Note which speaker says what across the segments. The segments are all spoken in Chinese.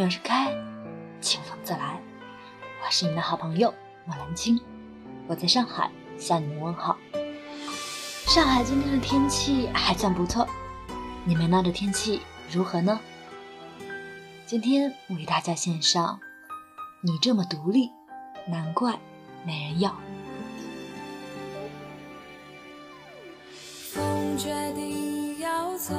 Speaker 1: 鸟是开，清风自来。我是你的好朋友莫兰青，我在上海向你们问好。上海今天的天气还算不错，你们那的天气如何呢？今天为大家献上《你这么独立，难怪没人要》。
Speaker 2: 风决定要走，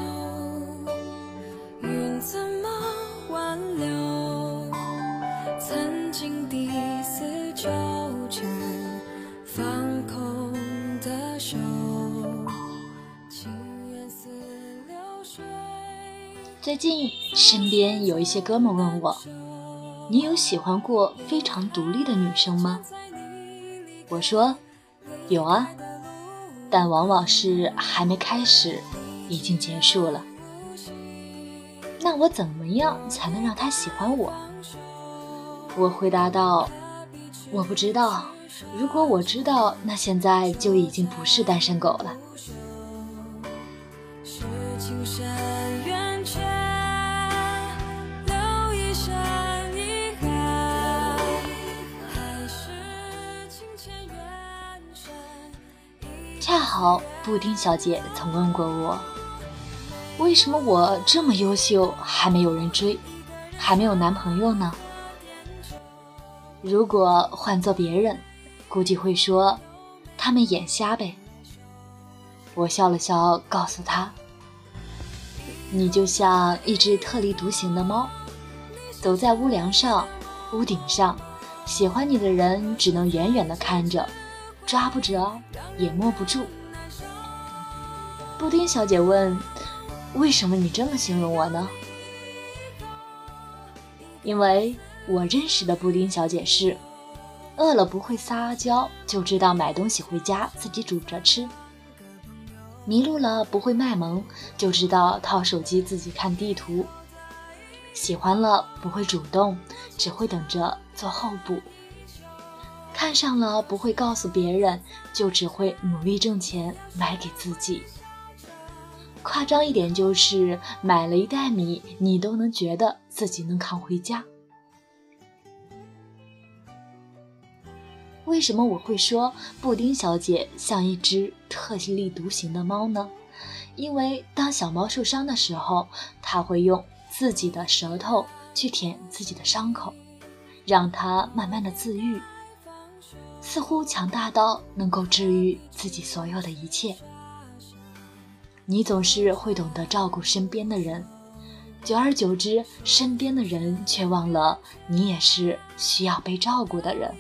Speaker 1: 最近身边有一些哥们问我：“你有喜欢过非常独立的女生吗？”我说：“有啊。”但往往是还没开始，已经结束了。那我怎么样才能让他喜欢我？我回答道：“我不知道。如果我知道，那现在就已经不是单身狗了。”
Speaker 2: 是情
Speaker 1: 恰好布丁小姐曾问过我，为什么我这么优秀还没有人追，还没有男朋友呢？如果换做别人，估计会说他们眼瞎呗。我笑了笑，告诉他：“你就像一只特立独行的猫，走在屋梁上、屋顶上，喜欢你的人只能远远的看着，抓不着，也摸不住。”布丁小姐问：“为什么你这么形容我呢？”因为我认识的布丁小姐是，饿了不会撒娇，就知道买东西回家自己煮着吃；迷路了不会卖萌，就知道掏手机自己看地图；喜欢了不会主动，只会等着做候补；看上了不会告诉别人，就只会努力挣钱买给自己。夸张一点，就是买了一袋米，你都能觉得自己能扛回家。为什么我会说布丁小姐像一只特立独行的猫呢？因为当小猫受伤的时候，它会用自己的舌头去舔自己的伤口，让它慢慢的自愈，似乎强大到能够治愈自己所有的一切。你总是会懂得照顾身边的人，久而久之，身边的人却忘了你也是需要被照顾的人。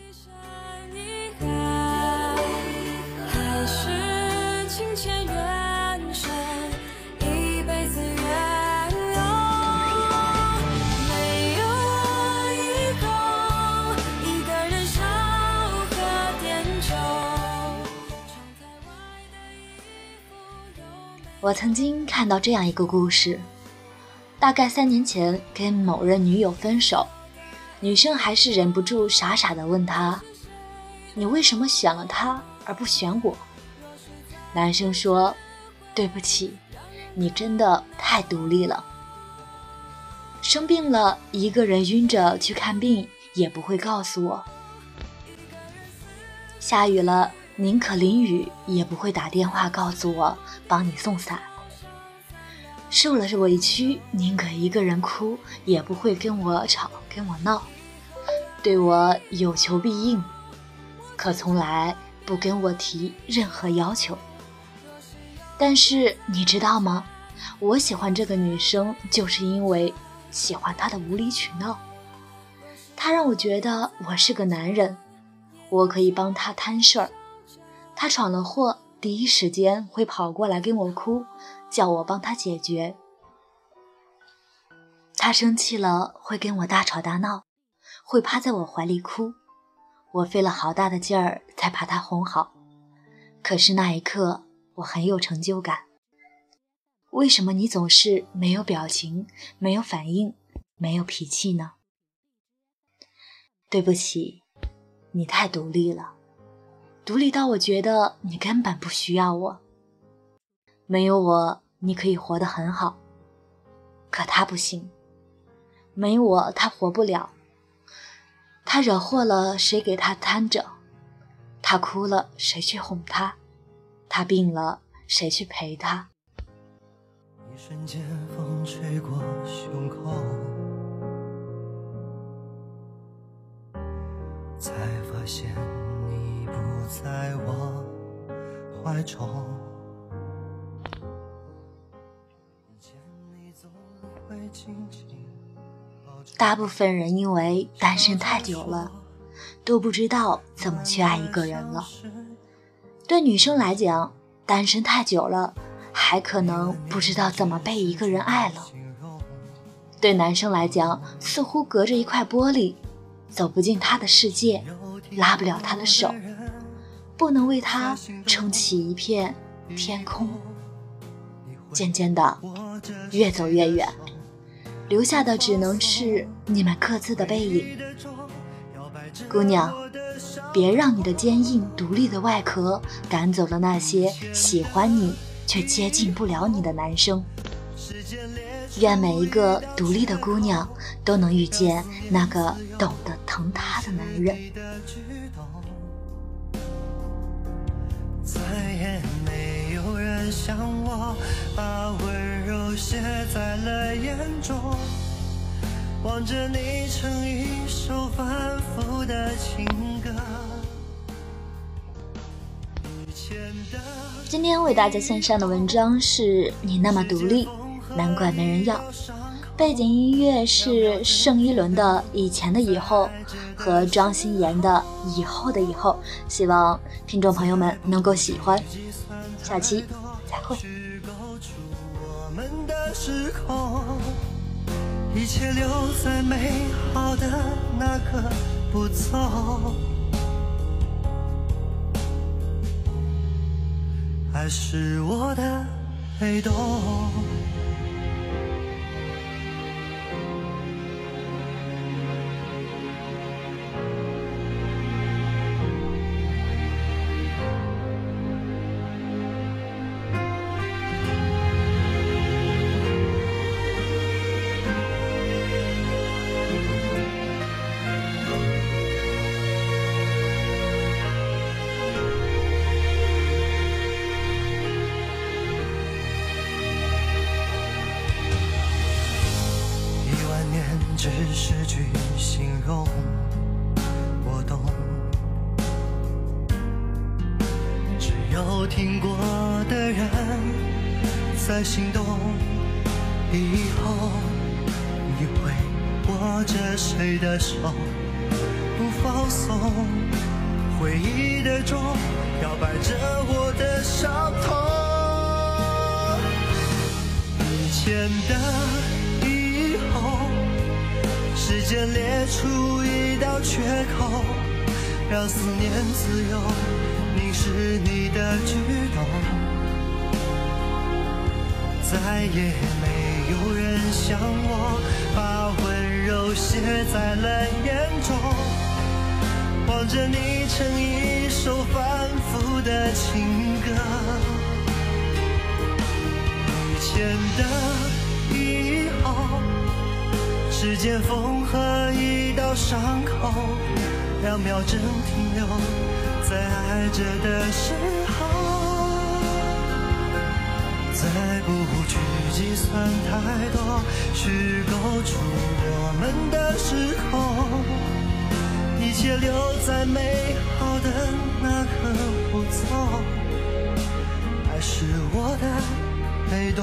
Speaker 2: 我
Speaker 1: 曾经看到这样一个故事，大概三年前跟某任女友分手，女生还是忍不住傻傻的问他：“你为什么选了他而不选我？”男生说：“对不起，你真的太独立了。生病了，一个人晕着去看病也不会告诉我；下雨了，宁可淋雨也不会打电话告诉我帮你送伞。受了委屈，宁可一个人哭，也不会跟我吵跟我闹。对我有求必应，可从来不跟我提任何要求。但是你知道吗？我喜欢这个女生，就是因为喜欢她的无理取闹。她让我觉得我是个男人，我可以帮她摊事儿。他闯了祸，第一时间会跑过来跟我哭，叫我帮他解决。他生气了，会跟我大吵大闹，会趴在我怀里哭。我费了好大的劲儿才把他哄好，可是那一刻我很有成就感。为什么你总是没有表情、没有反应、没有脾气呢？对不起，你太独立了，独立到我觉得你根本不需要我。没有我，你可以活得很好，可他不行。没我他活不了。他惹祸了，谁给他担着？他哭了，谁去哄他？他病了，谁去陪他？
Speaker 3: 一瞬间，风吹过胸口，才发现在我怀中。
Speaker 1: 大部分人因为单身太久了，都不知道怎么去爱一个人了。对女生来讲，单身太久了，还可能不知道怎么被一个人爱了。对男生来讲，似乎隔着一块玻璃，走不进他的世界，拉不了他的手，不能为他撑起一片天空。渐渐的，越走越远，留下的只能是你们各自的背影。姑娘，别让你的坚硬独立的外壳赶走了那些喜欢你却接近不了你的男生。愿每一个独立的姑娘都能遇见那个懂得疼她的男人。
Speaker 3: 像我，把温柔写在了眼中，望着你成一首反复的情歌。
Speaker 1: 今天为大家献上的文章是你那么独立，难怪没人要。背景音乐是盛一伦的《以前的以后》和庄心妍的《以后的以后》，希望听众朋友们能够喜欢。下期再会。
Speaker 3: 去勾出我们的时空，一切留在美好的那刻不走。爱是我的黑洞。容，我懂。只有听过的人在心动。以后你会握着谁的手不放松？回忆的钟摇摆着我的伤痛。以前的间裂出一道缺口，让思念自由凝视你的举动。再也没有人像我，把温柔写在了眼中，望着你成一首反复的情歌。以前的以后，时间缝合伤口，两秒针停留在爱着的时候。再不去计算太多，虚构出我们的时空，一切留在美好的那刻不走。爱是我的被动。